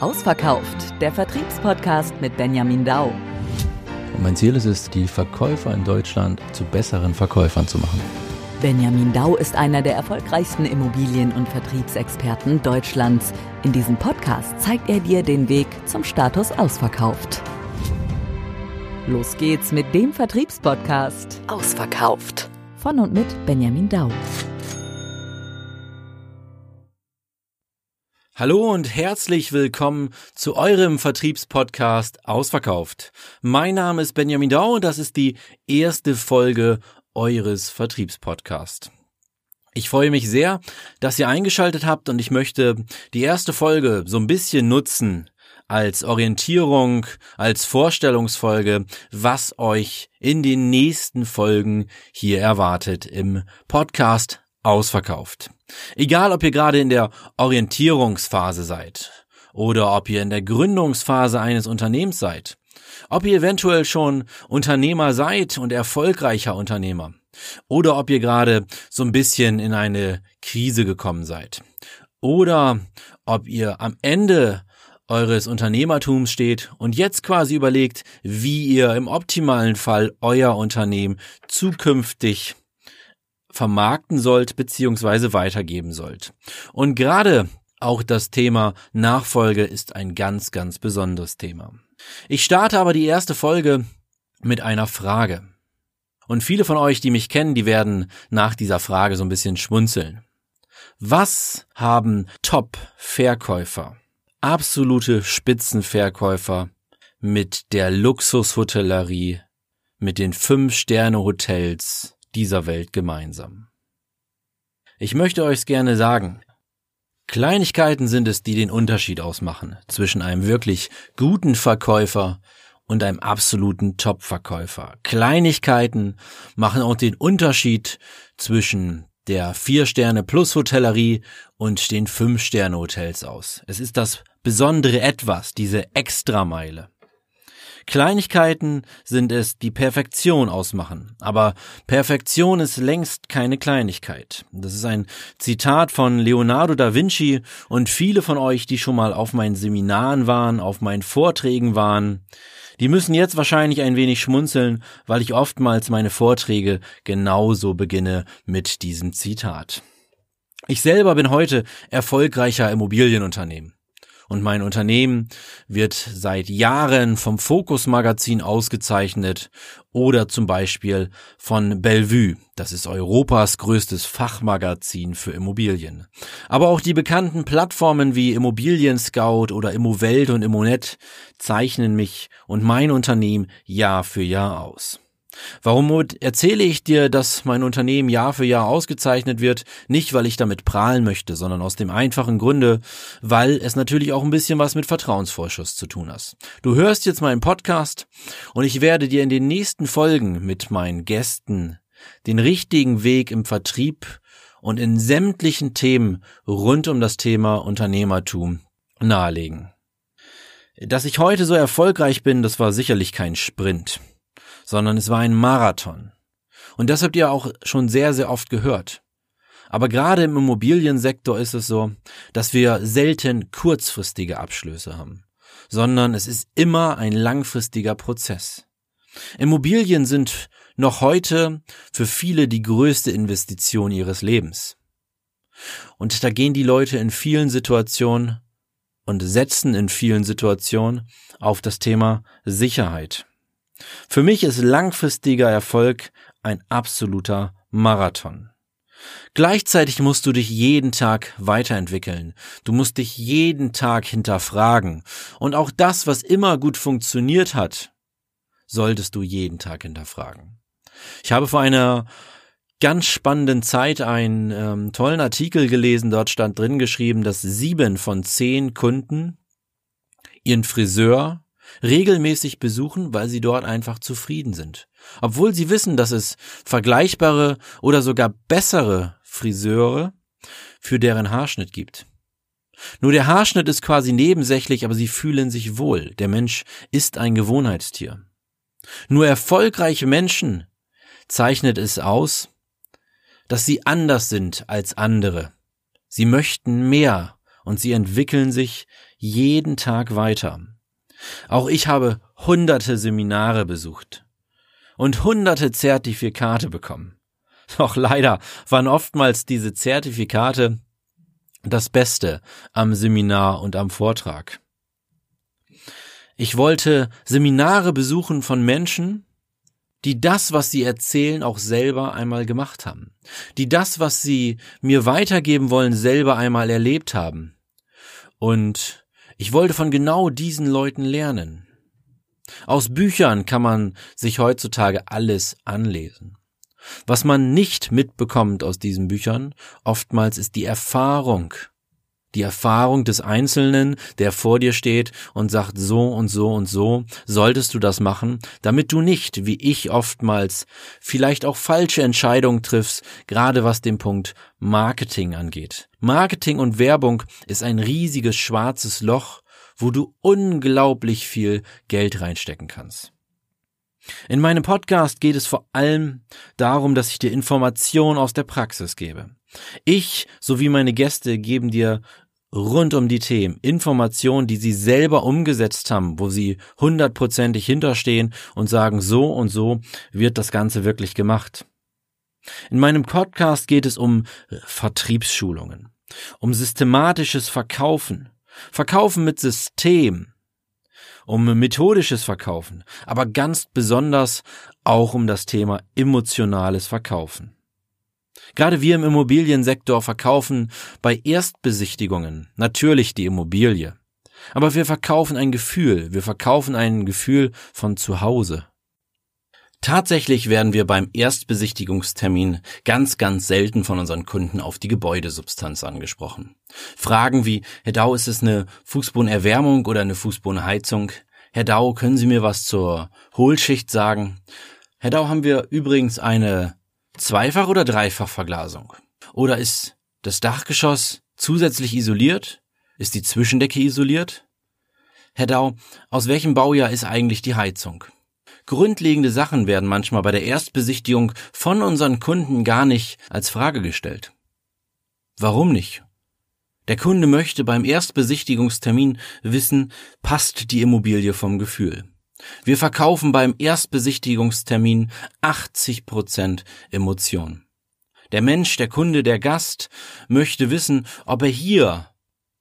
Ausverkauft, der Vertriebspodcast mit Benjamin Dau. Und mein Ziel ist es, die Verkäufer in Deutschland zu besseren Verkäufern zu machen. Benjamin Dau ist einer der erfolgreichsten Immobilien- und Vertriebsexperten Deutschlands. In diesem Podcast zeigt er dir den Weg zum Status ausverkauft. Los geht's mit dem Vertriebspodcast Ausverkauft. Von und mit Benjamin Dau. Hallo und herzlich willkommen zu eurem Vertriebspodcast Ausverkauft. Mein Name ist Benjamin Dau und das ist die erste Folge eures Vertriebspodcasts. Ich freue mich sehr, dass ihr eingeschaltet habt und ich möchte die erste Folge so ein bisschen nutzen als Orientierung, als Vorstellungsfolge, was euch in den nächsten Folgen hier erwartet im Podcast Ausverkauft. Egal, ob ihr gerade in der Orientierungsphase seid oder ob ihr in der Gründungsphase eines Unternehmens seid, ob ihr eventuell schon Unternehmer seid und erfolgreicher Unternehmer oder ob ihr gerade so ein bisschen in eine Krise gekommen seid oder ob ihr am Ende eures Unternehmertums steht und jetzt quasi überlegt, wie ihr im optimalen Fall euer Unternehmen zukünftig vermarkten sollt beziehungsweise weitergeben sollt. Und gerade auch das Thema Nachfolge ist ein ganz, ganz besonderes Thema. Ich starte aber die erste Folge mit einer Frage. Und viele von euch, die mich kennen, die werden nach dieser Frage so ein bisschen schmunzeln. Was haben Top-Verkäufer, absolute Spitzenverkäufer mit der Luxushotellerie, mit den Fünf-Sterne-Hotels, dieser Welt gemeinsam. Ich möchte euch's gerne sagen. Kleinigkeiten sind es, die den Unterschied ausmachen zwischen einem wirklich guten Verkäufer und einem absoluten Top-Verkäufer. Kleinigkeiten machen auch den Unterschied zwischen der Vier-Sterne-Plus-Hotellerie und den Fünf-Sterne-Hotels aus. Es ist das besondere Etwas, diese Extrameile. Kleinigkeiten sind es, die Perfektion ausmachen. Aber Perfektion ist längst keine Kleinigkeit. Das ist ein Zitat von Leonardo da Vinci und viele von euch, die schon mal auf meinen Seminaren waren, auf meinen Vorträgen waren, die müssen jetzt wahrscheinlich ein wenig schmunzeln, weil ich oftmals meine Vorträge genauso beginne mit diesem Zitat. Ich selber bin heute erfolgreicher Immobilienunternehmen. Und mein Unternehmen wird seit Jahren vom Focus Magazin ausgezeichnet oder zum Beispiel von Bellevue. Das ist Europas größtes Fachmagazin für Immobilien. Aber auch die bekannten Plattformen wie Immobilien Scout oder Immowelt und Immonet zeichnen mich und mein Unternehmen Jahr für Jahr aus. Warum erzähle ich dir, dass mein Unternehmen Jahr für Jahr ausgezeichnet wird? Nicht, weil ich damit prahlen möchte, sondern aus dem einfachen Grunde, weil es natürlich auch ein bisschen was mit Vertrauensvorschuss zu tun hat. Du hörst jetzt meinen Podcast und ich werde dir in den nächsten Folgen mit meinen Gästen den richtigen Weg im Vertrieb und in sämtlichen Themen rund um das Thema Unternehmertum nahelegen. Dass ich heute so erfolgreich bin, das war sicherlich kein Sprint sondern es war ein Marathon. Und das habt ihr auch schon sehr, sehr oft gehört. Aber gerade im Immobiliensektor ist es so, dass wir selten kurzfristige Abschlüsse haben, sondern es ist immer ein langfristiger Prozess. Immobilien sind noch heute für viele die größte Investition ihres Lebens. Und da gehen die Leute in vielen Situationen und setzen in vielen Situationen auf das Thema Sicherheit. Für mich ist langfristiger Erfolg ein absoluter Marathon. Gleichzeitig musst du dich jeden Tag weiterentwickeln. Du musst dich jeden Tag hinterfragen. Und auch das, was immer gut funktioniert hat, solltest du jeden Tag hinterfragen. Ich habe vor einer ganz spannenden Zeit einen ähm, tollen Artikel gelesen. Dort stand drin geschrieben, dass sieben von zehn Kunden ihren Friseur regelmäßig besuchen, weil sie dort einfach zufrieden sind. Obwohl sie wissen, dass es vergleichbare oder sogar bessere Friseure für deren Haarschnitt gibt. Nur der Haarschnitt ist quasi nebensächlich, aber sie fühlen sich wohl. Der Mensch ist ein Gewohnheitstier. Nur erfolgreiche Menschen zeichnet es aus, dass sie anders sind als andere. Sie möchten mehr und sie entwickeln sich jeden Tag weiter. Auch ich habe hunderte Seminare besucht und hunderte Zertifikate bekommen. Doch leider waren oftmals diese Zertifikate das Beste am Seminar und am Vortrag. Ich wollte Seminare besuchen von Menschen, die das, was sie erzählen, auch selber einmal gemacht haben, die das, was sie mir weitergeben wollen, selber einmal erlebt haben. Und ich wollte von genau diesen Leuten lernen. Aus Büchern kann man sich heutzutage alles anlesen. Was man nicht mitbekommt aus diesen Büchern, oftmals ist die Erfahrung. Die Erfahrung des Einzelnen, der vor dir steht und sagt, so und so und so solltest du das machen, damit du nicht, wie ich oftmals, vielleicht auch falsche Entscheidungen triffst, gerade was den Punkt Marketing angeht. Marketing und Werbung ist ein riesiges schwarzes Loch, wo du unglaublich viel Geld reinstecken kannst. In meinem Podcast geht es vor allem darum, dass ich dir Informationen aus der Praxis gebe. Ich sowie meine Gäste geben dir rund um die Themen Informationen, die sie selber umgesetzt haben, wo sie hundertprozentig hinterstehen und sagen, so und so wird das Ganze wirklich gemacht. In meinem Podcast geht es um Vertriebsschulungen, um systematisches Verkaufen, Verkaufen mit System, um methodisches Verkaufen, aber ganz besonders auch um das Thema emotionales Verkaufen. Gerade wir im Immobiliensektor verkaufen bei Erstbesichtigungen natürlich die Immobilie. Aber wir verkaufen ein Gefühl, wir verkaufen ein Gefühl von zu Hause. Tatsächlich werden wir beim Erstbesichtigungstermin ganz, ganz selten von unseren Kunden auf die Gebäudesubstanz angesprochen. Fragen wie, Herr Dau, ist es eine Fußbodenerwärmung oder eine Fußbodenheizung? Herr Dau, können Sie mir was zur Hohlschicht sagen? Herr Dau, haben wir übrigens eine Zweifach- oder Dreifachverglasung? Oder ist das Dachgeschoss zusätzlich isoliert? Ist die Zwischendecke isoliert? Herr Dau, aus welchem Baujahr ist eigentlich die Heizung? Grundlegende Sachen werden manchmal bei der Erstbesichtigung von unseren Kunden gar nicht als Frage gestellt. Warum nicht? Der Kunde möchte beim Erstbesichtigungstermin wissen, passt die Immobilie vom Gefühl. Wir verkaufen beim Erstbesichtigungstermin 80 Prozent Emotion. Der Mensch, der Kunde, der Gast möchte wissen, ob er hier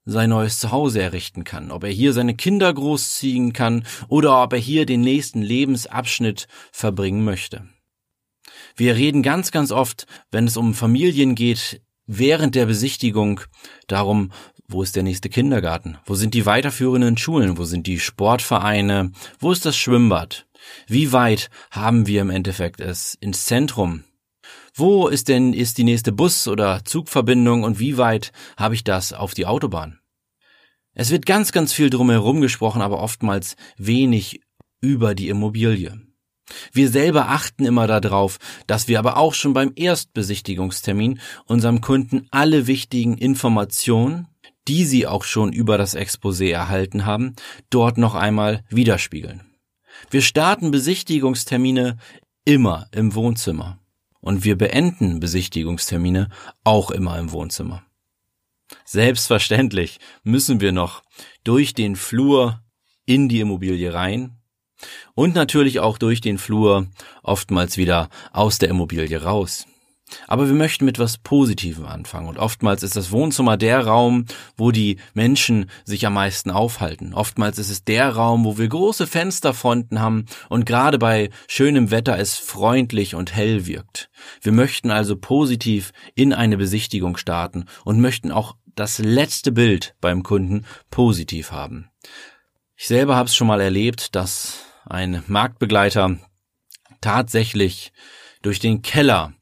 sein neues Zuhause errichten kann, ob er hier seine Kinder großziehen kann oder ob er hier den nächsten Lebensabschnitt verbringen möchte. Wir reden ganz, ganz oft, wenn es um Familien geht, während der Besichtigung darum, wo ist der nächste Kindergarten? Wo sind die weiterführenden Schulen? Wo sind die Sportvereine? Wo ist das Schwimmbad? Wie weit haben wir im Endeffekt es ins Zentrum? Wo ist denn ist die nächste Bus- oder Zugverbindung und wie weit habe ich das auf die Autobahn? Es wird ganz, ganz viel drumherum gesprochen, aber oftmals wenig über die Immobilie. Wir selber achten immer darauf, dass wir aber auch schon beim Erstbesichtigungstermin unserem Kunden alle wichtigen Informationen, die sie auch schon über das Exposé erhalten haben, dort noch einmal widerspiegeln. Wir starten Besichtigungstermine immer im Wohnzimmer und wir beenden Besichtigungstermine auch immer im Wohnzimmer. Selbstverständlich müssen wir noch durch den Flur in die Immobilie rein und natürlich auch durch den Flur oftmals wieder aus der Immobilie raus. Aber wir möchten mit was Positivem anfangen und oftmals ist das Wohnzimmer der Raum, wo die Menschen sich am meisten aufhalten. Oftmals ist es der Raum, wo wir große Fensterfronten haben und gerade bei schönem Wetter es freundlich und hell wirkt. Wir möchten also positiv in eine Besichtigung starten und möchten auch das letzte Bild beim Kunden positiv haben. Ich selber habe es schon mal erlebt, dass ein Marktbegleiter tatsächlich durch den Keller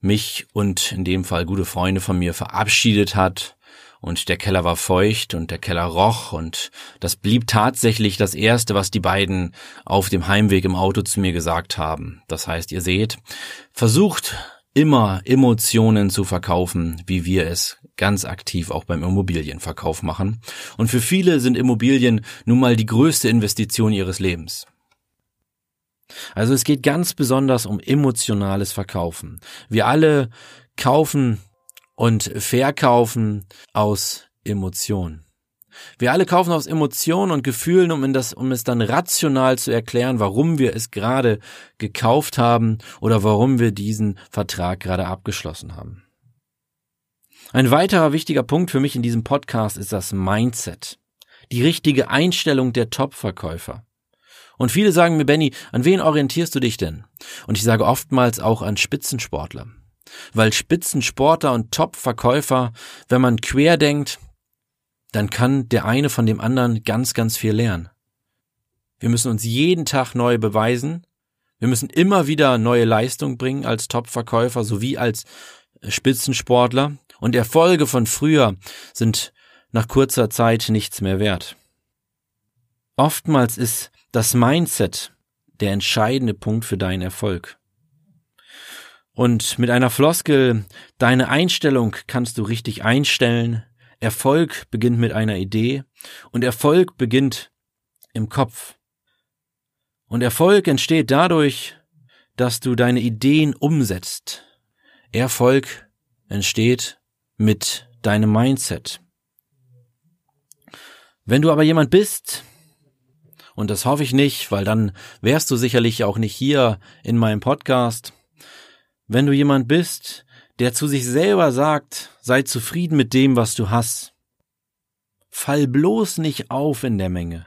mich und in dem Fall gute Freunde von mir verabschiedet hat und der Keller war feucht und der Keller roch und das blieb tatsächlich das erste, was die beiden auf dem Heimweg im Auto zu mir gesagt haben. Das heißt, ihr seht, versucht immer Emotionen zu verkaufen, wie wir es ganz aktiv auch beim Immobilienverkauf machen. Und für viele sind Immobilien nun mal die größte Investition ihres Lebens. Also es geht ganz besonders um emotionales Verkaufen. Wir alle kaufen und verkaufen aus Emotion. Wir alle kaufen aus Emotionen und Gefühlen, um, das, um es dann rational zu erklären, warum wir es gerade gekauft haben oder warum wir diesen Vertrag gerade abgeschlossen haben. Ein weiterer wichtiger Punkt für mich in diesem Podcast ist das Mindset. Die richtige Einstellung der Top-Verkäufer. Und viele sagen mir, Benny, an wen orientierst du dich denn? Und ich sage oftmals auch an Spitzensportler. Weil Spitzensportler und Top-Verkäufer, wenn man quer denkt, dann kann der eine von dem anderen ganz, ganz viel lernen. Wir müssen uns jeden Tag neu beweisen. Wir müssen immer wieder neue Leistung bringen als Top-Verkäufer sowie als Spitzensportler. Und Erfolge von früher sind nach kurzer Zeit nichts mehr wert. Oftmals ist das Mindset der entscheidende Punkt für deinen Erfolg. Und mit einer Floskel, deine Einstellung kannst du richtig einstellen, Erfolg beginnt mit einer Idee und Erfolg beginnt im Kopf. Und Erfolg entsteht dadurch, dass du deine Ideen umsetzt. Erfolg entsteht mit deinem Mindset. Wenn du aber jemand bist, und das hoffe ich nicht, weil dann wärst du sicherlich auch nicht hier in meinem Podcast, wenn du jemand bist, der zu sich selber sagt, sei zufrieden mit dem, was du hast. Fall bloß nicht auf in der Menge.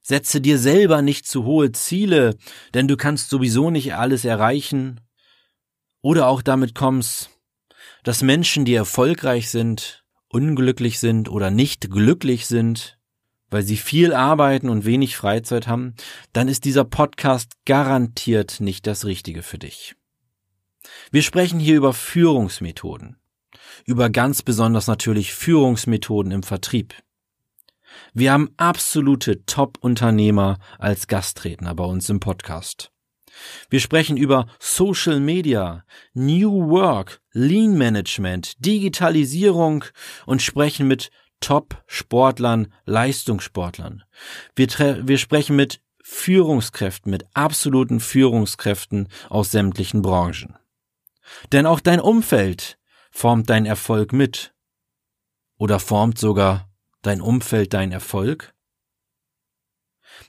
Setze dir selber nicht zu hohe Ziele, denn du kannst sowieso nicht alles erreichen. Oder auch damit kommst, dass Menschen, die erfolgreich sind, unglücklich sind oder nicht glücklich sind, weil sie viel arbeiten und wenig Freizeit haben, dann ist dieser Podcast garantiert nicht das Richtige für dich. Wir sprechen hier über Führungsmethoden. Über ganz besonders natürlich Führungsmethoden im Vertrieb. Wir haben absolute Top-Unternehmer als Gastredner bei uns im Podcast. Wir sprechen über Social Media, New Work, Lean Management, Digitalisierung und sprechen mit Top-Sportlern, Leistungssportlern. Wir, wir sprechen mit Führungskräften, mit absoluten Führungskräften aus sämtlichen Branchen. Denn auch dein Umfeld formt dein Erfolg mit. Oder formt sogar dein Umfeld dein Erfolg?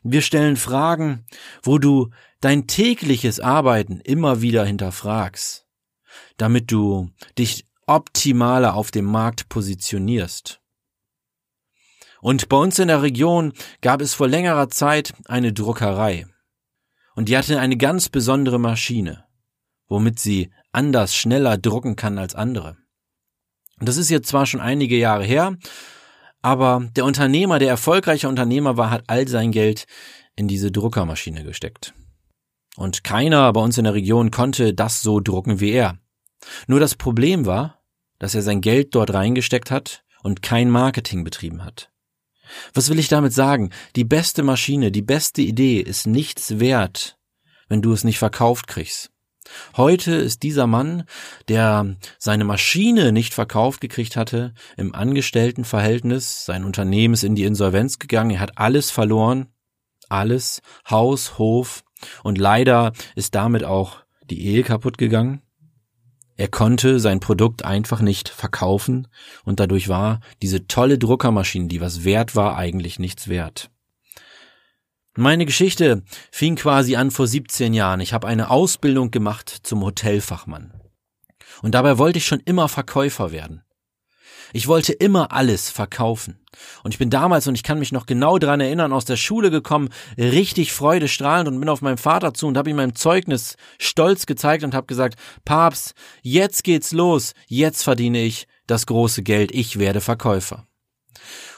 Wir stellen Fragen, wo du dein tägliches Arbeiten immer wieder hinterfragst, damit du dich optimaler auf dem Markt positionierst. Und bei uns in der Region gab es vor längerer Zeit eine Druckerei. Und die hatte eine ganz besondere Maschine, womit sie anders schneller drucken kann als andere. Und das ist jetzt zwar schon einige Jahre her, aber der Unternehmer, der erfolgreiche Unternehmer war, hat all sein Geld in diese Druckermaschine gesteckt. Und keiner bei uns in der Region konnte das so drucken wie er. Nur das Problem war, dass er sein Geld dort reingesteckt hat und kein Marketing betrieben hat. Was will ich damit sagen? Die beste Maschine, die beste Idee ist nichts wert, wenn du es nicht verkauft kriegst. Heute ist dieser Mann, der seine Maschine nicht verkauft gekriegt hatte, im Angestelltenverhältnis, sein Unternehmen ist in die Insolvenz gegangen, er hat alles verloren, alles, Haus, Hof, und leider ist damit auch die Ehe kaputt gegangen. Er konnte sein Produkt einfach nicht verkaufen und dadurch war diese tolle Druckermaschine, die was wert war, eigentlich nichts wert. Meine Geschichte fing quasi an vor 17 Jahren. Ich habe eine Ausbildung gemacht zum Hotelfachmann. Und dabei wollte ich schon immer Verkäufer werden. Ich wollte immer alles verkaufen. Und ich bin damals, und ich kann mich noch genau dran erinnern, aus der Schule gekommen, richtig freudestrahlend und bin auf meinem Vater zu und habe ihm mein Zeugnis stolz gezeigt und habe gesagt, Papst, jetzt geht's los, jetzt verdiene ich das große Geld, ich werde Verkäufer.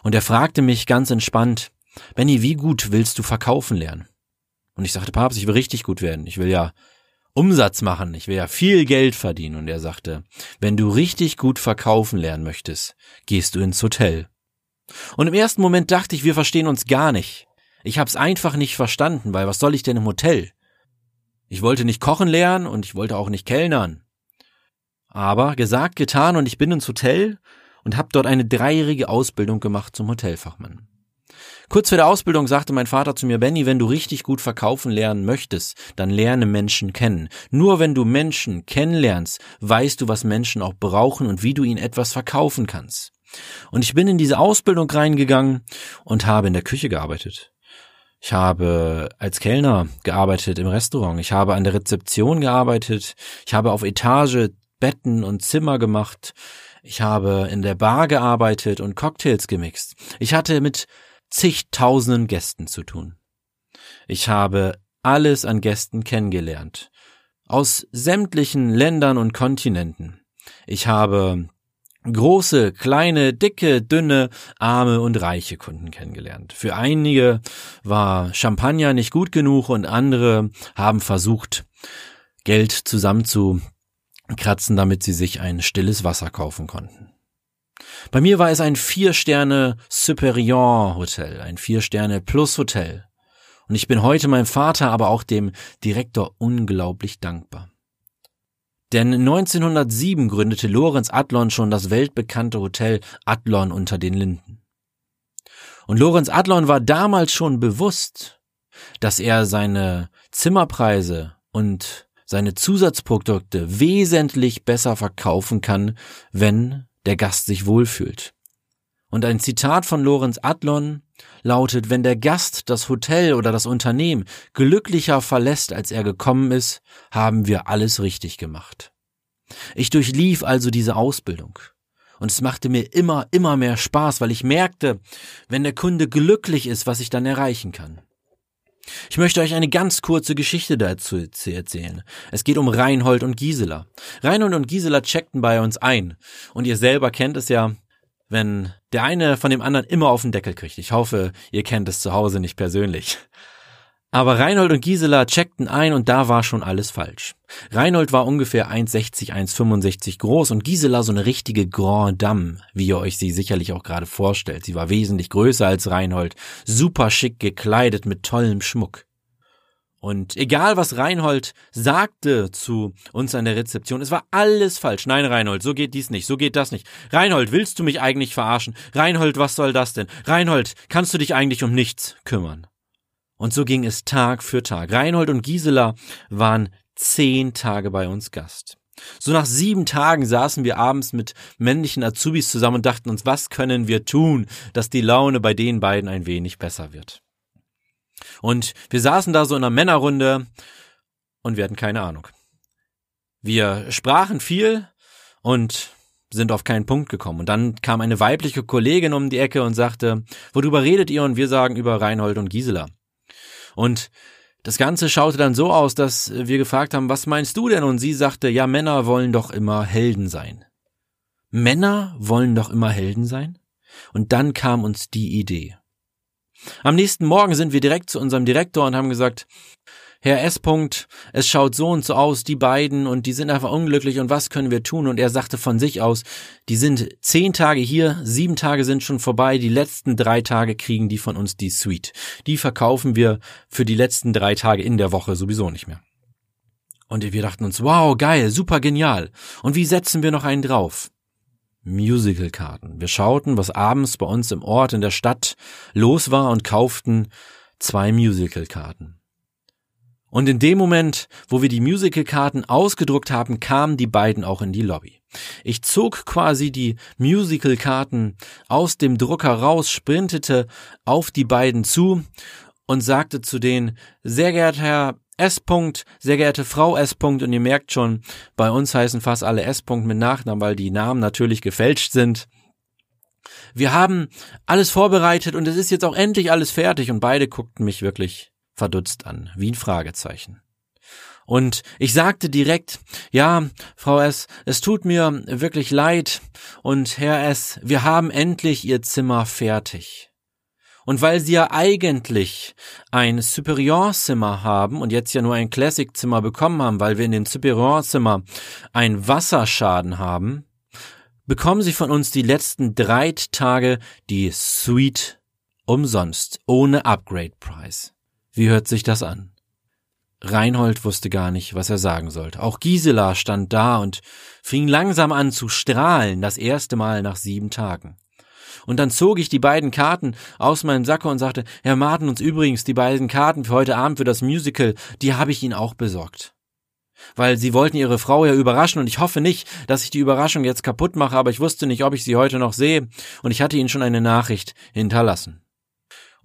Und er fragte mich ganz entspannt, Benny, wie gut willst du verkaufen lernen? Und ich sagte, Papst, ich will richtig gut werden. Ich will ja Umsatz machen. Ich will ja viel Geld verdienen. Und er sagte, wenn du richtig gut verkaufen lernen möchtest, gehst du ins Hotel. Und im ersten Moment dachte ich, wir verstehen uns gar nicht. Ich hab's einfach nicht verstanden, weil was soll ich denn im Hotel? Ich wollte nicht kochen lernen und ich wollte auch nicht kellnern. Aber gesagt, getan und ich bin ins Hotel und hab dort eine dreijährige Ausbildung gemacht zum Hotelfachmann. Kurz vor der Ausbildung sagte mein Vater zu mir, Benny, wenn du richtig gut verkaufen lernen möchtest, dann lerne Menschen kennen. Nur wenn du Menschen kennenlernst, weißt du, was Menschen auch brauchen und wie du ihnen etwas verkaufen kannst. Und ich bin in diese Ausbildung reingegangen und habe in der Küche gearbeitet. Ich habe als Kellner gearbeitet im Restaurant. Ich habe an der Rezeption gearbeitet. Ich habe auf Etage Betten und Zimmer gemacht. Ich habe in der Bar gearbeitet und Cocktails gemixt. Ich hatte mit zigtausenden Gästen zu tun. Ich habe alles an Gästen kennengelernt. Aus sämtlichen Ländern und Kontinenten. Ich habe große, kleine, dicke, dünne, arme und reiche Kunden kennengelernt. Für einige war Champagner nicht gut genug und andere haben versucht, Geld zusammenzukratzen, damit sie sich ein stilles Wasser kaufen konnten. Bei mir war es ein Vier-Sterne Superior Hotel, ein Vier-Sterne Plus Hotel. Und ich bin heute meinem Vater, aber auch dem Direktor unglaublich dankbar. Denn 1907 gründete Lorenz Adlon schon das weltbekannte Hotel Adlon unter den Linden. Und Lorenz Adlon war damals schon bewusst, dass er seine Zimmerpreise und seine Zusatzprodukte wesentlich besser verkaufen kann, wenn der Gast sich wohlfühlt. Und ein Zitat von Lorenz Adlon lautet, wenn der Gast das Hotel oder das Unternehmen glücklicher verlässt, als er gekommen ist, haben wir alles richtig gemacht. Ich durchlief also diese Ausbildung. Und es machte mir immer, immer mehr Spaß, weil ich merkte, wenn der Kunde glücklich ist, was ich dann erreichen kann. Ich möchte euch eine ganz kurze Geschichte dazu erzählen. Es geht um Reinhold und Gisela. Reinhold und Gisela checkten bei uns ein. Und ihr selber kennt es ja, wenn der eine von dem anderen immer auf den Deckel kriegt. Ich hoffe, ihr kennt es zu Hause nicht persönlich. Aber Reinhold und Gisela checkten ein und da war schon alles falsch. Reinhold war ungefähr 1,60, 1,65 groß und Gisela so eine richtige Grand Dame, wie ihr euch sie sicherlich auch gerade vorstellt. Sie war wesentlich größer als Reinhold, super schick gekleidet mit tollem Schmuck. Und egal was Reinhold sagte zu uns an der Rezeption, es war alles falsch. Nein, Reinhold, so geht dies nicht, so geht das nicht. Reinhold, willst du mich eigentlich verarschen? Reinhold, was soll das denn? Reinhold, kannst du dich eigentlich um nichts kümmern? Und so ging es Tag für Tag. Reinhold und Gisela waren zehn Tage bei uns Gast. So nach sieben Tagen saßen wir abends mit männlichen Azubis zusammen und dachten uns, was können wir tun, dass die Laune bei den beiden ein wenig besser wird. Und wir saßen da so in einer Männerrunde und wir hatten keine Ahnung. Wir sprachen viel und sind auf keinen Punkt gekommen. Und dann kam eine weibliche Kollegin um die Ecke und sagte, worüber redet ihr? Und wir sagen über Reinhold und Gisela. Und das Ganze schaute dann so aus, dass wir gefragt haben, was meinst du denn? Und sie sagte, ja, Männer wollen doch immer Helden sein. Männer wollen doch immer Helden sein? Und dann kam uns die Idee. Am nächsten Morgen sind wir direkt zu unserem Direktor und haben gesagt, Herr S. -Punkt, es schaut so und so aus, die beiden, und die sind einfach unglücklich, und was können wir tun? Und er sagte von sich aus, die sind zehn Tage hier, sieben Tage sind schon vorbei, die letzten drei Tage kriegen die von uns die Suite. Die verkaufen wir für die letzten drei Tage in der Woche sowieso nicht mehr. Und wir dachten uns, wow, geil, super genial. Und wie setzen wir noch einen drauf? Musicalkarten. Wir schauten, was abends bei uns im Ort in der Stadt los war und kauften zwei Musicalkarten. Und in dem Moment, wo wir die Musicalkarten ausgedruckt haben, kamen die beiden auch in die Lobby. Ich zog quasi die Musicalkarten aus dem Drucker raus, sprintete auf die beiden zu und sagte zu denen, sehr geehrter Herr S. -Punkt, sehr geehrte Frau S. -Punkt, und ihr merkt schon, bei uns heißen fast alle S. -Punkt mit Nachnamen, weil die Namen natürlich gefälscht sind. Wir haben alles vorbereitet und es ist jetzt auch endlich alles fertig und beide guckten mich wirklich verdutzt an, wie ein Fragezeichen. Und ich sagte direkt, ja, Frau S., es tut mir wirklich leid und Herr S., wir haben endlich Ihr Zimmer fertig. Und weil sie ja eigentlich ein Superior-Zimmer haben und jetzt ja nur ein Classic-Zimmer bekommen haben, weil wir in dem Superior-Zimmer einen Wasserschaden haben, bekommen sie von uns die letzten drei Tage die Suite umsonst, ohne Upgrade-Price. Wie hört sich das an? Reinhold wusste gar nicht, was er sagen sollte. Auch Gisela stand da und fing langsam an zu strahlen, das erste Mal nach sieben Tagen. Und dann zog ich die beiden Karten aus meinem Sacke und sagte, Herr Martin, uns übrigens die beiden Karten für heute Abend für das Musical, die habe ich Ihnen auch besorgt. weil sie wollten ihre Frau ja überraschen und ich hoffe nicht, dass ich die Überraschung jetzt kaputt mache, aber ich wusste nicht, ob ich sie heute noch sehe und ich hatte ihnen schon eine Nachricht hinterlassen.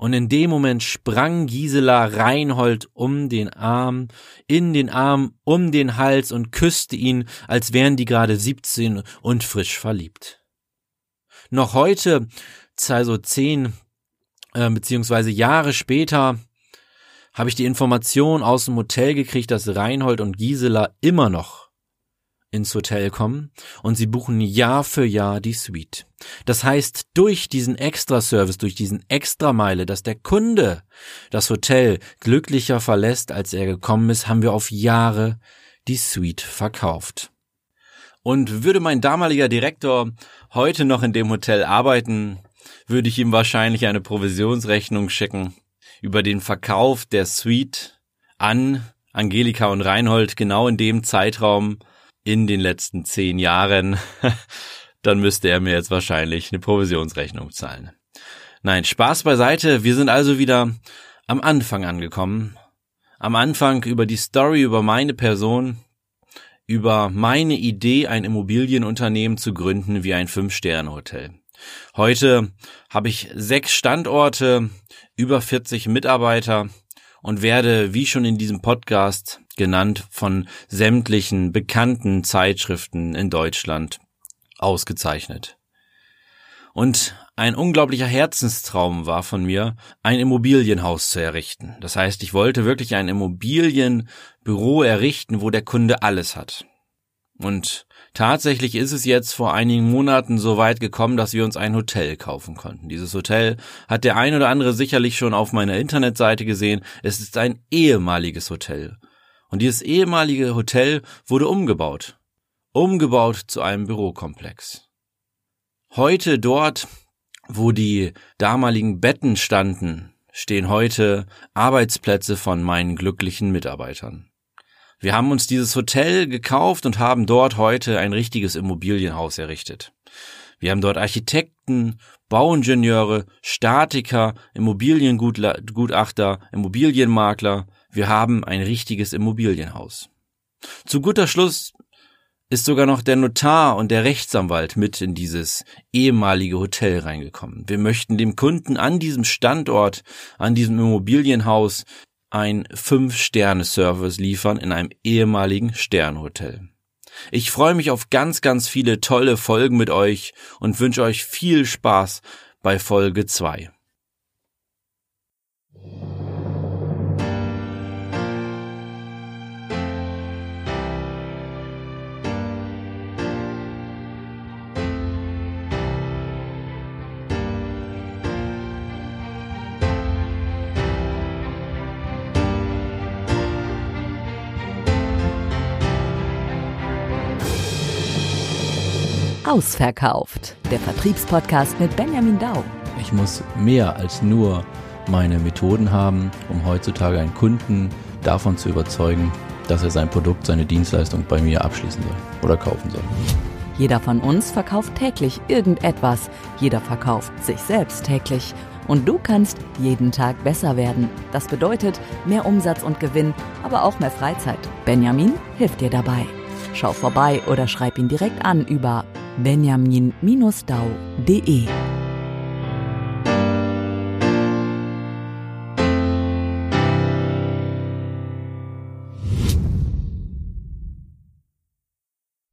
Und in dem Moment sprang Gisela Reinhold um den Arm, in den Arm, um den Hals und küsste ihn, als wären die gerade 17 und frisch verliebt. Noch heute, also zehn äh, beziehungsweise Jahre später, habe ich die Information aus dem Hotel gekriegt, dass Reinhold und Gisela immer noch ins Hotel kommen und sie buchen Jahr für Jahr die Suite. Das heißt, durch diesen Extra-Service, durch diesen Extra-Meile, dass der Kunde das Hotel glücklicher verlässt, als er gekommen ist, haben wir auf Jahre die Suite verkauft. Und würde mein damaliger Direktor heute noch in dem Hotel arbeiten, würde ich ihm wahrscheinlich eine Provisionsrechnung schicken über den Verkauf der Suite an Angelika und Reinhold genau in dem Zeitraum in den letzten zehn Jahren, dann müsste er mir jetzt wahrscheinlich eine Provisionsrechnung zahlen. Nein, Spaß beiseite. Wir sind also wieder am Anfang angekommen. Am Anfang über die Story, über meine Person, über meine Idee, ein Immobilienunternehmen zu gründen wie ein Fünf-Sterne-Hotel. Heute habe ich sechs Standorte, über 40 Mitarbeiter und werde, wie schon in diesem Podcast genannt, von sämtlichen bekannten Zeitschriften in Deutschland ausgezeichnet. Und ein unglaublicher Herzenstraum war von mir, ein Immobilienhaus zu errichten. Das heißt, ich wollte wirklich ein Immobilienbüro errichten, wo der Kunde alles hat. Und tatsächlich ist es jetzt vor einigen Monaten so weit gekommen, dass wir uns ein Hotel kaufen konnten. Dieses Hotel hat der ein oder andere sicherlich schon auf meiner Internetseite gesehen. Es ist ein ehemaliges Hotel. Und dieses ehemalige Hotel wurde umgebaut. Umgebaut zu einem Bürokomplex. Heute dort, wo die damaligen Betten standen, stehen heute Arbeitsplätze von meinen glücklichen Mitarbeitern. Wir haben uns dieses Hotel gekauft und haben dort heute ein richtiges Immobilienhaus errichtet. Wir haben dort Architekten, Bauingenieure, Statiker, Immobiliengutachter, Immobilienmakler. Wir haben ein richtiges Immobilienhaus. Zu guter Schluss ist sogar noch der Notar und der Rechtsanwalt mit in dieses ehemalige Hotel reingekommen. Wir möchten dem Kunden an diesem Standort, an diesem Immobilienhaus ein Fünf-Sterne-Service liefern in einem ehemaligen Sternhotel. Ich freue mich auf ganz, ganz viele tolle Folgen mit euch und wünsche euch viel Spaß bei Folge 2. Ausverkauft. Der Vertriebspodcast mit Benjamin Dau. Ich muss mehr als nur meine Methoden haben, um heutzutage einen Kunden davon zu überzeugen, dass er sein Produkt, seine Dienstleistung bei mir abschließen soll oder kaufen soll. Jeder von uns verkauft täglich irgendetwas. Jeder verkauft sich selbst täglich. Und du kannst jeden Tag besser werden. Das bedeutet mehr Umsatz und Gewinn, aber auch mehr Freizeit. Benjamin hilft dir dabei. Schau vorbei oder schreib ihn direkt an über benjamin-dau.de